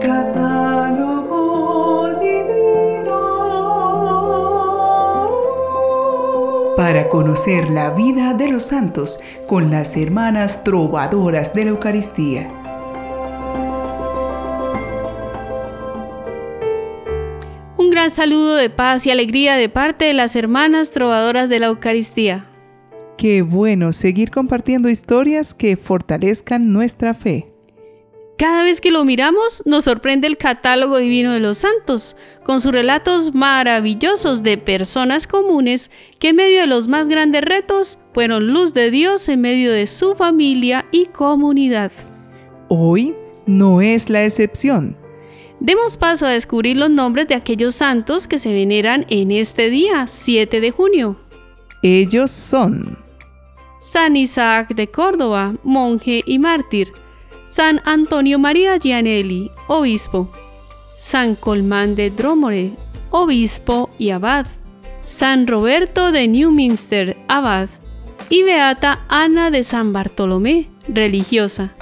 Catálogo divino. Para conocer la vida de los santos con las hermanas trovadoras de la Eucaristía. Un gran saludo de paz y alegría de parte de las hermanas trovadoras de la Eucaristía. Qué bueno seguir compartiendo historias que fortalezcan nuestra fe. Cada vez que lo miramos, nos sorprende el catálogo divino de los santos, con sus relatos maravillosos de personas comunes que en medio de los más grandes retos fueron luz de Dios en medio de su familia y comunidad. Hoy no es la excepción. Demos paso a descubrir los nombres de aquellos santos que se veneran en este día, 7 de junio. Ellos son San Isaac de Córdoba, monje y mártir. San Antonio María Gianelli, obispo. San Colmán de Dromore, obispo y abad. San Roberto de Newminster, abad. Y Beata Ana de San Bartolomé, religiosa.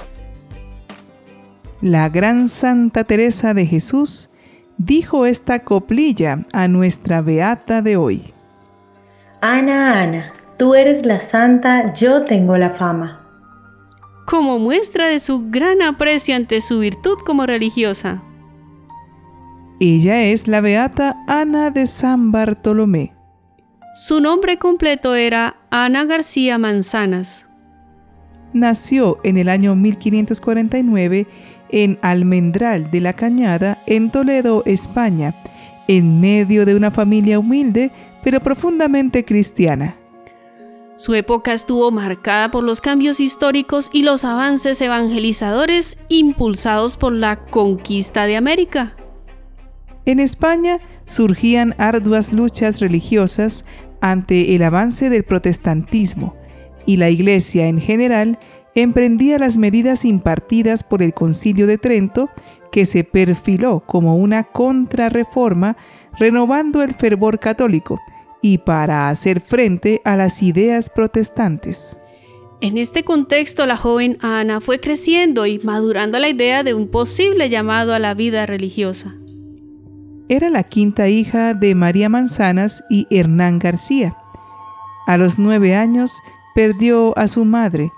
La gran Santa Teresa de Jesús dijo esta coplilla a nuestra Beata de hoy. Ana, Ana, Tú eres la santa, yo tengo la fama. Como muestra de su gran aprecio ante su virtud como religiosa. Ella es la beata Ana de San Bartolomé. Su nombre completo era Ana García Manzanas. Nació en el año 1549 en Almendral de la Cañada, en Toledo, España, en medio de una familia humilde pero profundamente cristiana. Su época estuvo marcada por los cambios históricos y los avances evangelizadores impulsados por la conquista de América. En España surgían arduas luchas religiosas ante el avance del protestantismo y la Iglesia en general emprendía las medidas impartidas por el Concilio de Trento que se perfiló como una contrarreforma renovando el fervor católico y para hacer frente a las ideas protestantes. En este contexto, la joven Ana fue creciendo y madurando la idea de un posible llamado a la vida religiosa. Era la quinta hija de María Manzanas y Hernán García. A los nueve años perdió a su madre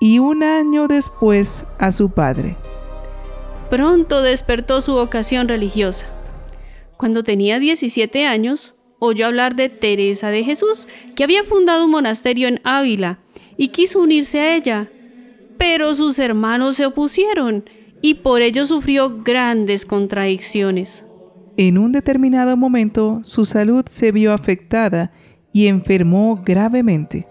y un año después a su padre. Pronto despertó su vocación religiosa. Cuando tenía 17 años, oyó hablar de Teresa de Jesús, que había fundado un monasterio en Ávila y quiso unirse a ella. Pero sus hermanos se opusieron y por ello sufrió grandes contradicciones. En un determinado momento su salud se vio afectada y enfermó gravemente.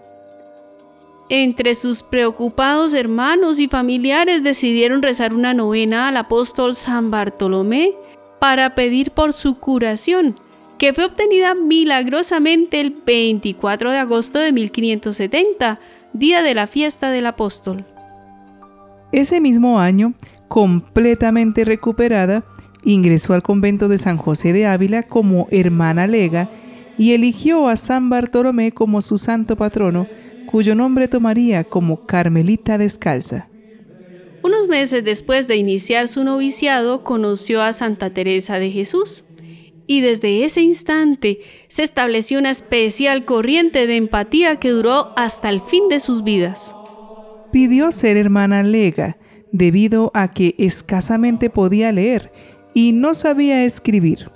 Entre sus preocupados hermanos y familiares decidieron rezar una novena al apóstol San Bartolomé para pedir por su curación que fue obtenida milagrosamente el 24 de agosto de 1570, día de la fiesta del apóstol. Ese mismo año, completamente recuperada, ingresó al convento de San José de Ávila como hermana lega y eligió a San Bartolomé como su santo patrono, cuyo nombre tomaría como Carmelita Descalza. Unos meses después de iniciar su noviciado, conoció a Santa Teresa de Jesús y desde ese instante se estableció una especial corriente de empatía que duró hasta el fin de sus vidas. Pidió ser hermana lega debido a que escasamente podía leer y no sabía escribir.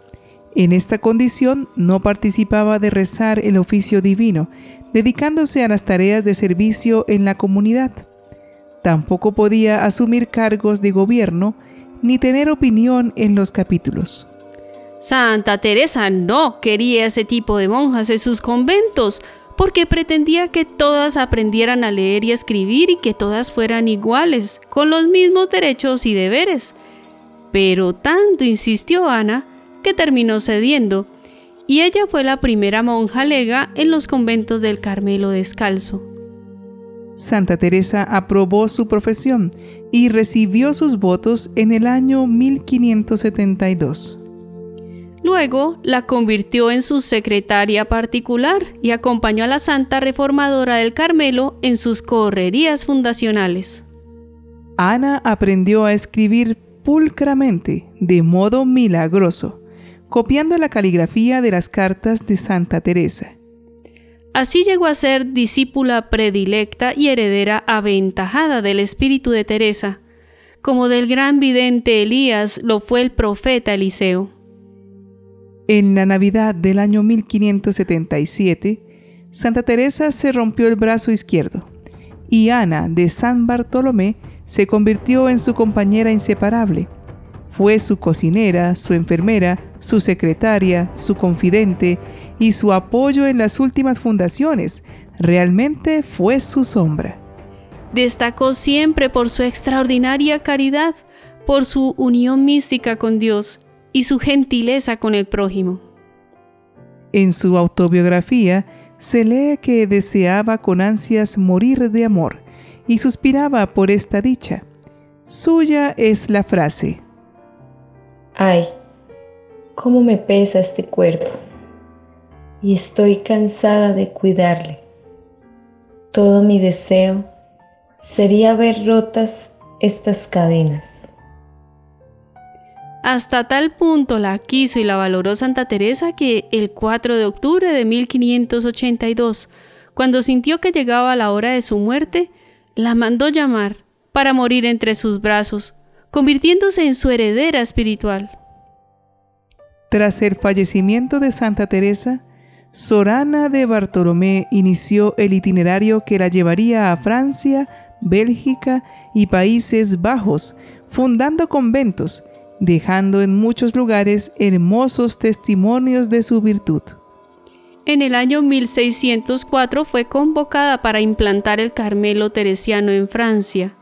En esta condición no participaba de rezar el oficio divino, dedicándose a las tareas de servicio en la comunidad. Tampoco podía asumir cargos de gobierno ni tener opinión en los capítulos. Santa Teresa no quería ese tipo de monjas en sus conventos, porque pretendía que todas aprendieran a leer y escribir y que todas fueran iguales, con los mismos derechos y deberes. Pero tanto insistió Ana que terminó cediendo, y ella fue la primera monja lega en los conventos del Carmelo Descalzo. Santa Teresa aprobó su profesión y recibió sus votos en el año 1572. Luego la convirtió en su secretaria particular y acompañó a la Santa Reformadora del Carmelo en sus correrías fundacionales. Ana aprendió a escribir pulcramente, de modo milagroso, copiando la caligrafía de las cartas de Santa Teresa. Así llegó a ser discípula predilecta y heredera aventajada del espíritu de Teresa, como del gran vidente Elías lo fue el profeta Eliseo. En la Navidad del año 1577, Santa Teresa se rompió el brazo izquierdo y Ana de San Bartolomé se convirtió en su compañera inseparable. Fue su cocinera, su enfermera, su secretaria, su confidente y su apoyo en las últimas fundaciones. Realmente fue su sombra. Destacó siempre por su extraordinaria caridad, por su unión mística con Dios y su gentileza con el prójimo. En su autobiografía se lee que deseaba con ansias morir de amor y suspiraba por esta dicha. Suya es la frase. Ay, cómo me pesa este cuerpo y estoy cansada de cuidarle. Todo mi deseo sería ver rotas estas cadenas. Hasta tal punto la quiso y la valoró Santa Teresa que el 4 de octubre de 1582, cuando sintió que llegaba la hora de su muerte, la mandó llamar para morir entre sus brazos, convirtiéndose en su heredera espiritual. Tras el fallecimiento de Santa Teresa, Sorana de Bartolomé inició el itinerario que la llevaría a Francia, Bélgica y Países Bajos, fundando conventos, dejando en muchos lugares hermosos testimonios de su virtud. En el año 1604 fue convocada para implantar el Carmelo Teresiano en Francia.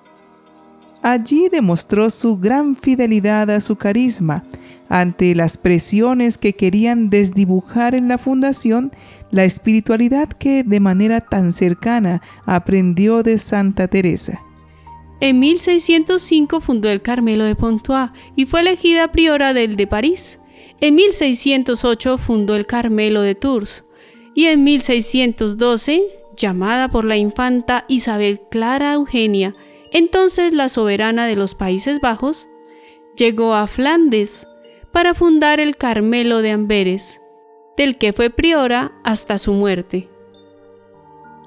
Allí demostró su gran fidelidad a su carisma ante las presiones que querían desdibujar en la fundación la espiritualidad que de manera tan cercana aprendió de Santa Teresa. En 1605 fundó el Carmelo de Pontois y fue elegida priora del de París. En 1608 fundó el Carmelo de Tours y en 1612, llamada por la infanta Isabel Clara Eugenia, entonces la soberana de los Países Bajos, llegó a Flandes para fundar el Carmelo de Amberes, del que fue priora hasta su muerte.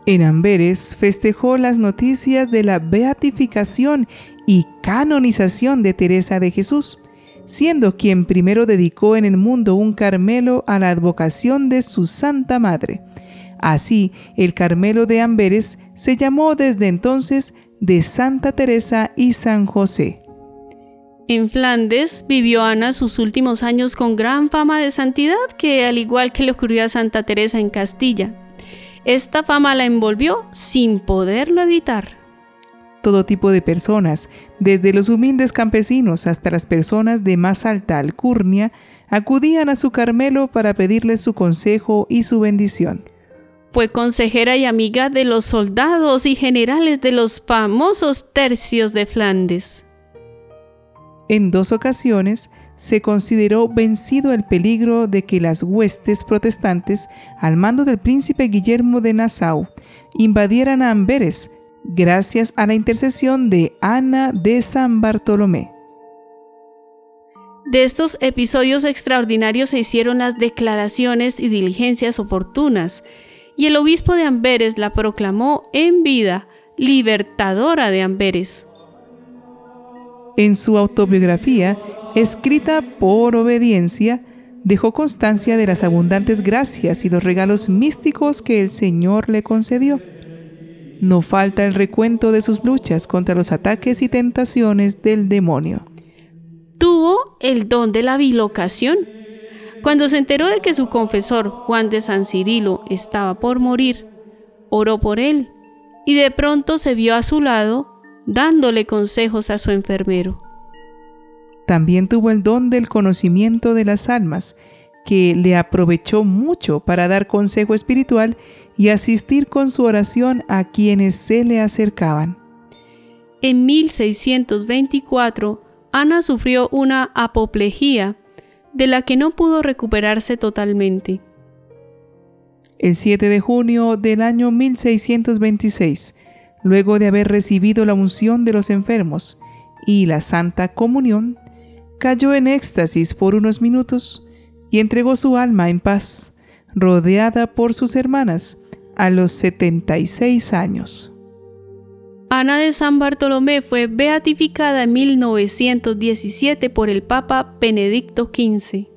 En Amberes festejó las noticias de la beatificación y canonización de Teresa de Jesús, siendo quien primero dedicó en el mundo un Carmelo a la advocación de su Santa Madre. Así, el Carmelo de Amberes se llamó desde entonces de Santa Teresa y San José. En Flandes vivió Ana sus últimos años con gran fama de santidad que al igual que le ocurrió a Santa Teresa en Castilla. Esta fama la envolvió sin poderlo evitar. Todo tipo de personas, desde los humildes campesinos hasta las personas de más alta alcurnia, acudían a su Carmelo para pedirle su consejo y su bendición. Fue consejera y amiga de los soldados y generales de los famosos tercios de Flandes. En dos ocasiones se consideró vencido el peligro de que las huestes protestantes, al mando del príncipe Guillermo de Nassau, invadieran a Amberes, gracias a la intercesión de Ana de San Bartolomé. De estos episodios extraordinarios se hicieron las declaraciones y diligencias oportunas, y el obispo de Amberes la proclamó en vida libertadora de Amberes. En su autobiografía, escrita por obediencia, dejó constancia de las abundantes gracias y los regalos místicos que el Señor le concedió. No falta el recuento de sus luchas contra los ataques y tentaciones del demonio. Tuvo el don de la bilocación. Cuando se enteró de que su confesor, Juan de San Cirilo, estaba por morir, oró por él y de pronto se vio a su lado dándole consejos a su enfermero. También tuvo el don del conocimiento de las almas, que le aprovechó mucho para dar consejo espiritual y asistir con su oración a quienes se le acercaban. En 1624, Ana sufrió una apoplejía de la que no pudo recuperarse totalmente. El 7 de junio del año 1626, luego de haber recibido la unción de los enfermos y la Santa Comunión, cayó en éxtasis por unos minutos y entregó su alma en paz, rodeada por sus hermanas, a los 76 años. Ana de San Bartolomé fue beatificada en 1917 por el Papa Benedicto XV.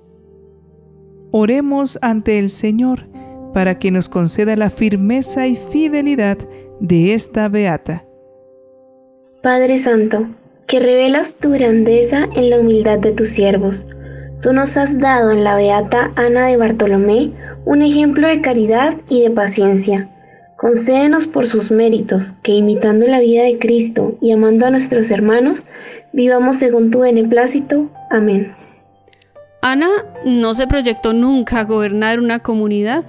Oremos ante el Señor para que nos conceda la firmeza y fidelidad de esta beata. Padre Santo, que revelas tu grandeza en la humildad de tus siervos, tú nos has dado en la beata Ana de Bartolomé un ejemplo de caridad y de paciencia Concédenos por sus méritos, que imitando la vida de Cristo y amando a nuestros hermanos, vivamos según tu beneplácito. Amén. Ana no se proyectó nunca a gobernar una comunidad.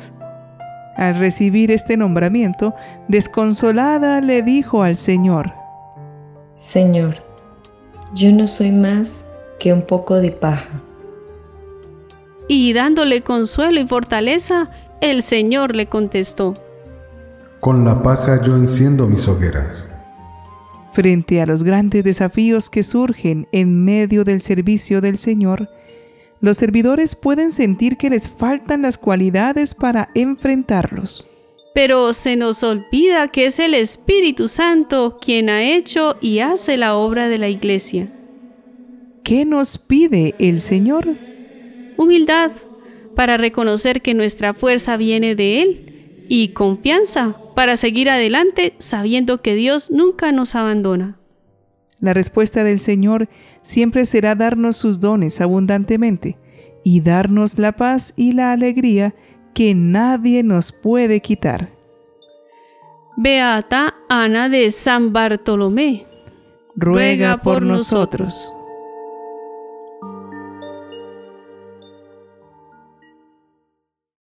Al recibir este nombramiento, desconsolada le dijo al Señor, Señor, yo no soy más que un poco de paja. Y dándole consuelo y fortaleza, el Señor le contestó, con la paja yo enciendo mis hogueras. Frente a los grandes desafíos que surgen en medio del servicio del Señor, los servidores pueden sentir que les faltan las cualidades para enfrentarlos. Pero se nos olvida que es el Espíritu Santo quien ha hecho y hace la obra de la iglesia. ¿Qué nos pide el Señor? Humildad para reconocer que nuestra fuerza viene de Él y confianza para seguir adelante sabiendo que Dios nunca nos abandona. La respuesta del Señor siempre será darnos sus dones abundantemente y darnos la paz y la alegría que nadie nos puede quitar. Beata Ana de San Bartolomé, ruega por nosotros.